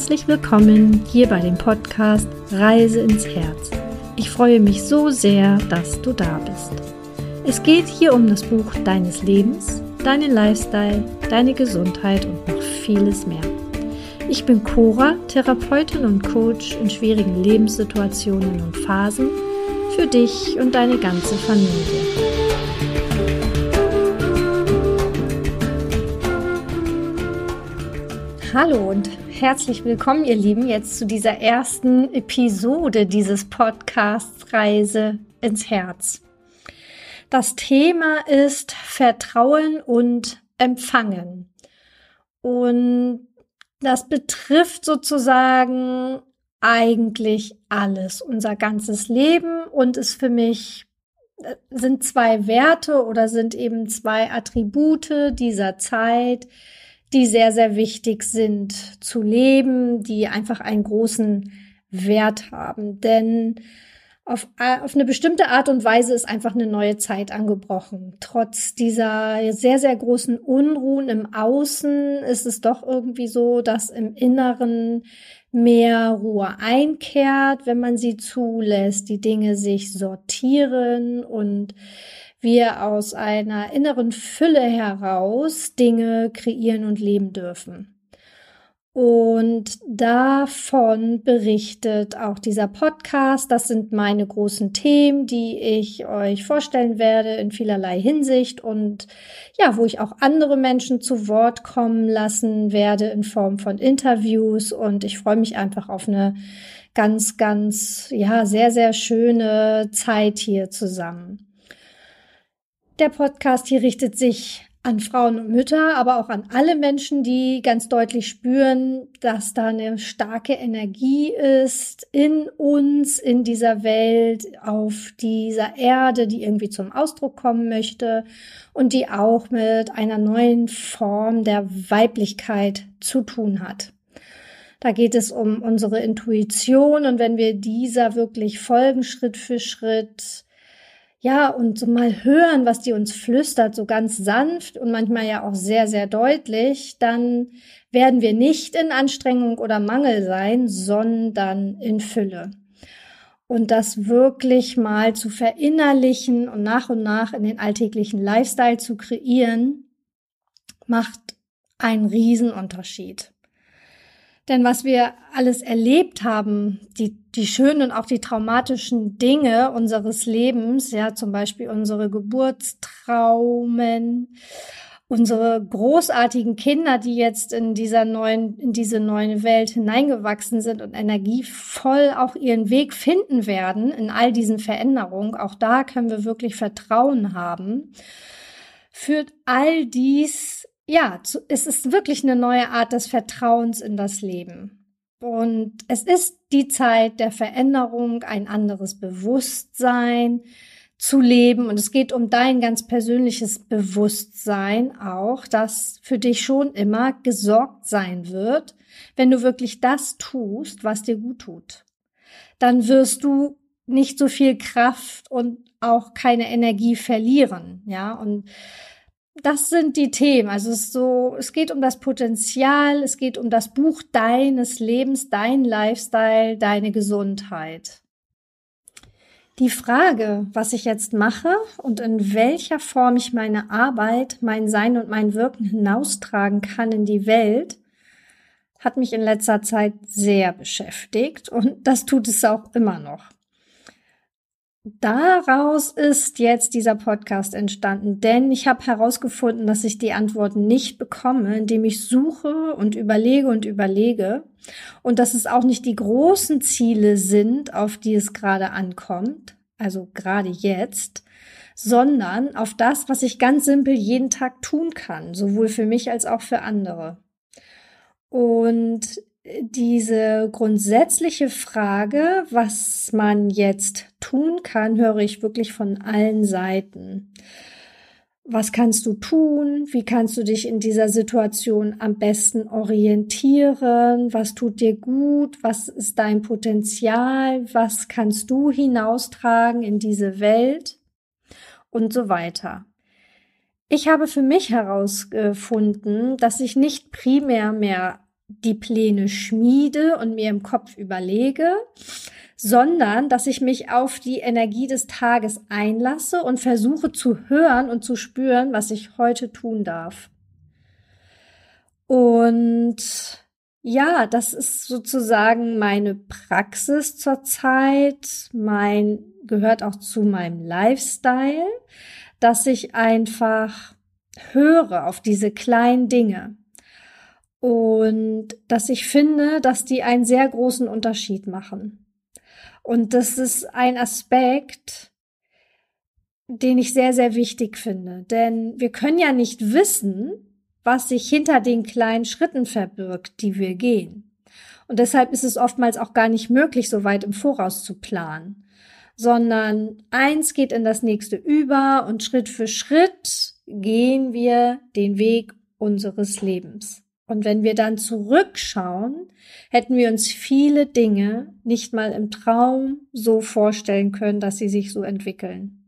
Herzlich willkommen hier bei dem Podcast Reise ins Herz. Ich freue mich so sehr, dass du da bist. Es geht hier um das Buch deines Lebens, deinen Lifestyle, deine Gesundheit und noch vieles mehr. Ich bin Cora, Therapeutin und Coach in schwierigen Lebenssituationen und Phasen für dich und deine ganze Familie. Hallo und herzlich willkommen, ihr Lieben, jetzt zu dieser ersten Episode dieses Podcasts Reise ins Herz. Das Thema ist Vertrauen und Empfangen. Und das betrifft sozusagen eigentlich alles, unser ganzes Leben und ist für mich äh, sind zwei Werte oder sind eben zwei Attribute dieser Zeit, die sehr, sehr wichtig sind zu leben, die einfach einen großen Wert haben. Denn auf, auf eine bestimmte Art und Weise ist einfach eine neue Zeit angebrochen. Trotz dieser sehr, sehr großen Unruhen im Außen ist es doch irgendwie so, dass im Inneren mehr Ruhe einkehrt, wenn man sie zulässt, die Dinge sich sortieren und wir aus einer inneren Fülle heraus Dinge kreieren und leben dürfen. Und davon berichtet auch dieser Podcast. Das sind meine großen Themen, die ich euch vorstellen werde in vielerlei Hinsicht und ja, wo ich auch andere Menschen zu Wort kommen lassen werde in Form von Interviews. Und ich freue mich einfach auf eine ganz, ganz, ja, sehr, sehr schöne Zeit hier zusammen. Der Podcast hier richtet sich an Frauen und Mütter, aber auch an alle Menschen, die ganz deutlich spüren, dass da eine starke Energie ist in uns, in dieser Welt, auf dieser Erde, die irgendwie zum Ausdruck kommen möchte und die auch mit einer neuen Form der Weiblichkeit zu tun hat. Da geht es um unsere Intuition und wenn wir dieser wirklich folgen, Schritt für Schritt, ja, und so mal hören, was die uns flüstert, so ganz sanft und manchmal ja auch sehr, sehr deutlich, dann werden wir nicht in Anstrengung oder Mangel sein, sondern in Fülle. Und das wirklich mal zu verinnerlichen und nach und nach in den alltäglichen Lifestyle zu kreieren, macht einen Riesenunterschied. Denn was wir alles erlebt haben, die, die schönen und auch die traumatischen Dinge unseres Lebens, ja, zum Beispiel unsere Geburtstraumen, unsere großartigen Kinder, die jetzt in dieser neuen, in diese neue Welt hineingewachsen sind und energievoll auch ihren Weg finden werden in all diesen Veränderungen. Auch da können wir wirklich Vertrauen haben. Führt all dies ja, es ist wirklich eine neue Art des Vertrauens in das Leben. Und es ist die Zeit der Veränderung, ein anderes Bewusstsein zu leben. Und es geht um dein ganz persönliches Bewusstsein auch, das für dich schon immer gesorgt sein wird, wenn du wirklich das tust, was dir gut tut. Dann wirst du nicht so viel Kraft und auch keine Energie verlieren, ja. Und das sind die Themen. Also es ist so, es geht um das Potenzial, es geht um das Buch deines Lebens, dein Lifestyle, deine Gesundheit. Die Frage, was ich jetzt mache und in welcher Form ich meine Arbeit, mein Sein und mein Wirken hinaustragen kann in die Welt, hat mich in letzter Zeit sehr beschäftigt und das tut es auch immer noch. Daraus ist jetzt dieser Podcast entstanden, denn ich habe herausgefunden, dass ich die Antworten nicht bekomme, indem ich suche und überlege und überlege und dass es auch nicht die großen Ziele sind, auf die es gerade ankommt, also gerade jetzt, sondern auf das, was ich ganz simpel jeden Tag tun kann, sowohl für mich als auch für andere. Und diese grundsätzliche Frage, was man jetzt tun kann, höre ich wirklich von allen Seiten. Was kannst du tun? Wie kannst du dich in dieser Situation am besten orientieren? Was tut dir gut? Was ist dein Potenzial? Was kannst du hinaustragen in diese Welt? Und so weiter. Ich habe für mich herausgefunden, dass ich nicht primär mehr die Pläne schmiede und mir im Kopf überlege, sondern dass ich mich auf die Energie des Tages einlasse und versuche zu hören und zu spüren, was ich heute tun darf. Und ja, das ist sozusagen meine Praxis zurzeit, mein gehört auch zu meinem Lifestyle, dass ich einfach höre auf diese kleinen Dinge und dass ich finde, dass die einen sehr großen Unterschied machen. Und das ist ein Aspekt, den ich sehr, sehr wichtig finde. Denn wir können ja nicht wissen, was sich hinter den kleinen Schritten verbirgt, die wir gehen. Und deshalb ist es oftmals auch gar nicht möglich, so weit im Voraus zu planen, sondern eins geht in das nächste über und Schritt für Schritt gehen wir den Weg unseres Lebens. Und wenn wir dann zurückschauen, hätten wir uns viele Dinge nicht mal im Traum so vorstellen können, dass sie sich so entwickeln.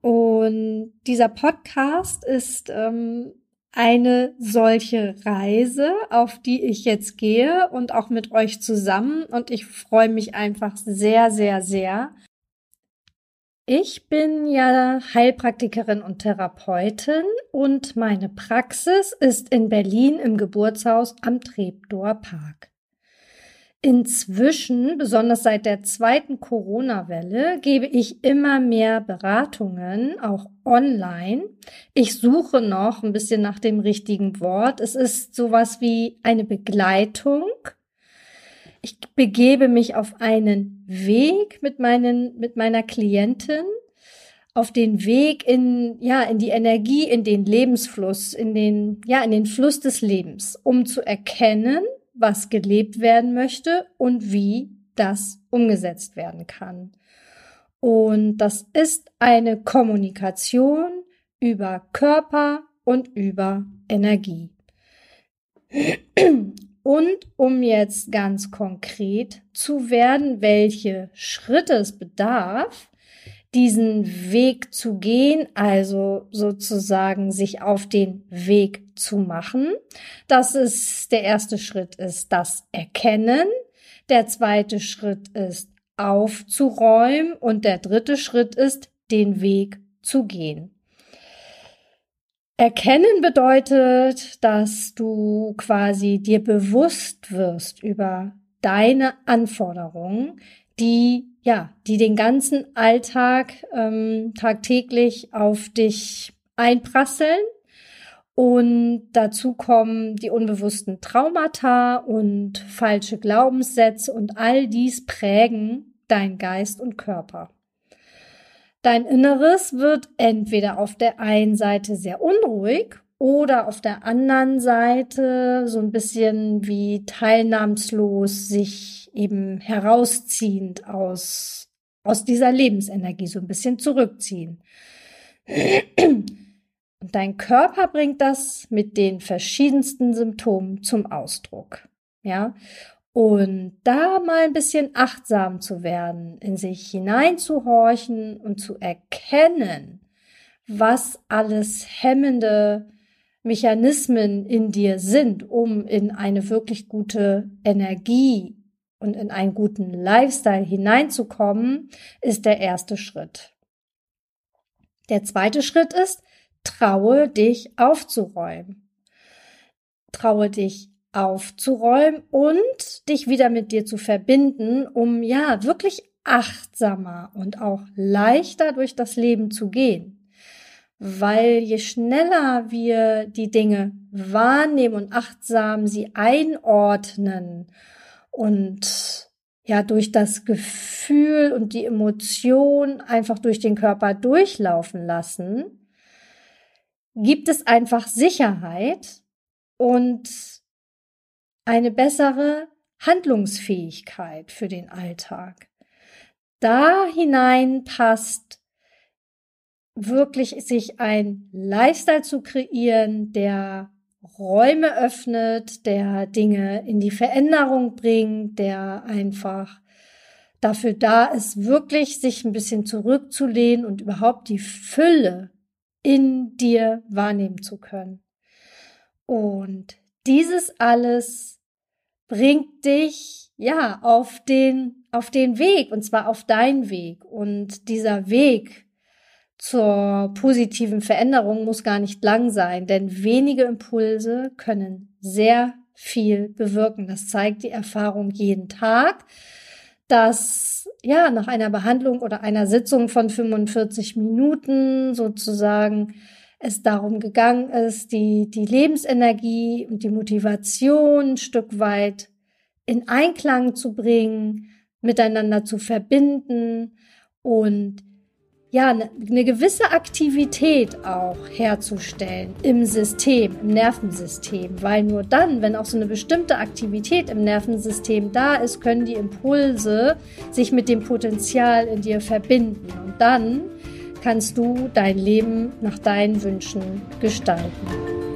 Und dieser Podcast ist ähm, eine solche Reise, auf die ich jetzt gehe und auch mit euch zusammen. Und ich freue mich einfach sehr, sehr, sehr, ich bin ja Heilpraktikerin und Therapeutin und meine Praxis ist in Berlin im Geburtshaus am Treptower Park. Inzwischen, besonders seit der zweiten Corona-Welle, gebe ich immer mehr Beratungen, auch online. Ich suche noch ein bisschen nach dem richtigen Wort. Es ist sowas wie eine Begleitung ich begebe mich auf einen Weg mit meinen, mit meiner Klientin, auf den Weg in, ja, in die Energie, in den Lebensfluss, in den, ja, in den Fluss des Lebens, um zu erkennen, was gelebt werden möchte und wie das umgesetzt werden kann. Und das ist eine Kommunikation über Körper und über Energie. Und um jetzt ganz konkret zu werden, welche Schritte es bedarf, diesen Weg zu gehen, also sozusagen sich auf den Weg zu machen. Das ist der erste Schritt ist das Erkennen. Der zweite Schritt ist aufzuräumen und der dritte Schritt ist den Weg zu gehen. Erkennen bedeutet, dass du quasi dir bewusst wirst über deine Anforderungen, die ja, die den ganzen Alltag ähm, tagtäglich auf dich einprasseln. Und dazu kommen die unbewussten Traumata und falsche Glaubenssätze und all dies prägen dein Geist und Körper. Dein Inneres wird entweder auf der einen Seite sehr unruhig oder auf der anderen Seite so ein bisschen wie teilnahmslos sich eben herausziehend aus, aus dieser Lebensenergie so ein bisschen zurückziehen. Und dein Körper bringt das mit den verschiedensten Symptomen zum Ausdruck. Ja. Und da mal ein bisschen achtsam zu werden, in sich hineinzuhorchen und zu erkennen, was alles hemmende Mechanismen in dir sind, um in eine wirklich gute Energie und in einen guten Lifestyle hineinzukommen, ist der erste Schritt. Der zweite Schritt ist, traue dich aufzuräumen. Traue dich aufzuräumen und dich wieder mit dir zu verbinden, um ja wirklich achtsamer und auch leichter durch das Leben zu gehen. Weil je schneller wir die Dinge wahrnehmen und achtsam sie einordnen und ja durch das Gefühl und die Emotion einfach durch den Körper durchlaufen lassen, gibt es einfach Sicherheit und eine bessere Handlungsfähigkeit für den Alltag. Da hinein passt wirklich sich ein Lifestyle zu kreieren, der Räume öffnet, der Dinge in die Veränderung bringt, der einfach dafür da ist, wirklich sich ein bisschen zurückzulehnen und überhaupt die Fülle in dir wahrnehmen zu können. Und dieses alles bringt dich ja auf den auf den Weg und zwar auf deinen Weg und dieser Weg zur positiven Veränderung muss gar nicht lang sein, denn wenige Impulse können sehr viel bewirken. Das zeigt die Erfahrung jeden Tag, dass ja nach einer Behandlung oder einer Sitzung von 45 Minuten sozusagen es darum gegangen ist, die, die Lebensenergie und die Motivation ein Stück weit in Einklang zu bringen, miteinander zu verbinden und ja, eine ne gewisse Aktivität auch herzustellen im System, im Nervensystem, weil nur dann, wenn auch so eine bestimmte Aktivität im Nervensystem da ist, können die Impulse sich mit dem Potenzial in dir verbinden. Und dann kannst du dein Leben nach deinen Wünschen gestalten.